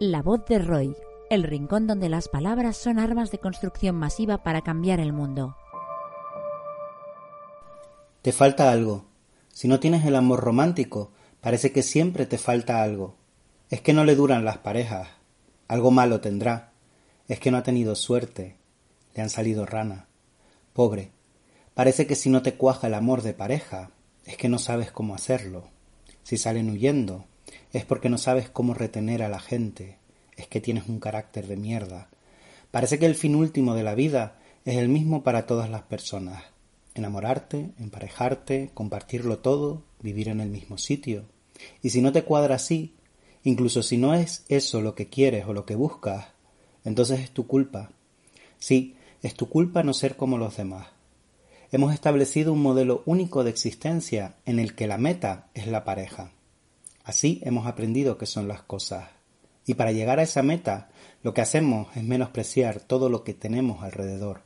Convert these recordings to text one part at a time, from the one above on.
La voz de Roy, el rincón donde las palabras son armas de construcción masiva para cambiar el mundo. Te falta algo. Si no tienes el amor romántico, parece que siempre te falta algo. Es que no le duran las parejas. Algo malo tendrá. Es que no ha tenido suerte. Le han salido rana. Pobre. Parece que si no te cuaja el amor de pareja, es que no sabes cómo hacerlo. Si salen huyendo, es porque no sabes cómo retener a la gente, es que tienes un carácter de mierda. Parece que el fin último de la vida es el mismo para todas las personas. Enamorarte, emparejarte, compartirlo todo, vivir en el mismo sitio. Y si no te cuadra así, incluso si no es eso lo que quieres o lo que buscas, entonces es tu culpa. Sí, es tu culpa no ser como los demás. Hemos establecido un modelo único de existencia en el que la meta es la pareja. Así hemos aprendido qué son las cosas. Y para llegar a esa meta, lo que hacemos es menospreciar todo lo que tenemos alrededor.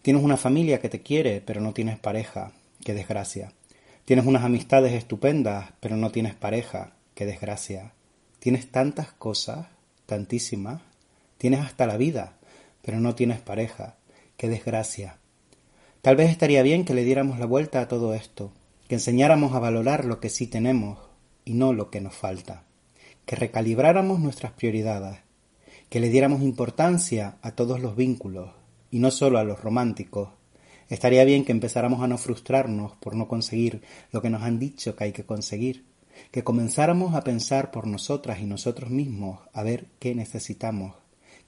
Tienes una familia que te quiere, pero no tienes pareja. Qué desgracia. Tienes unas amistades estupendas, pero no tienes pareja. Qué desgracia. Tienes tantas cosas, tantísimas. Tienes hasta la vida, pero no tienes pareja. Qué desgracia. Tal vez estaría bien que le diéramos la vuelta a todo esto, que enseñáramos a valorar lo que sí tenemos y no lo que nos falta, que recalibráramos nuestras prioridades, que le diéramos importancia a todos los vínculos y no solo a los románticos. Estaría bien que empezáramos a no frustrarnos por no conseguir lo que nos han dicho que hay que conseguir, que comenzáramos a pensar por nosotras y nosotros mismos a ver qué necesitamos,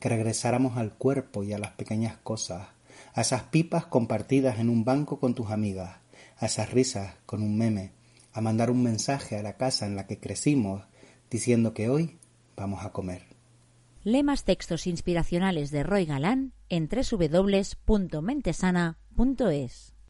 que regresáramos al cuerpo y a las pequeñas cosas, a esas pipas compartidas en un banco con tus amigas, a esas risas con un meme, a mandar un mensaje a la casa en la que crecimos diciendo que hoy vamos a comer. Lee más textos inspiracionales de Roy Galán en www.mentesana.es.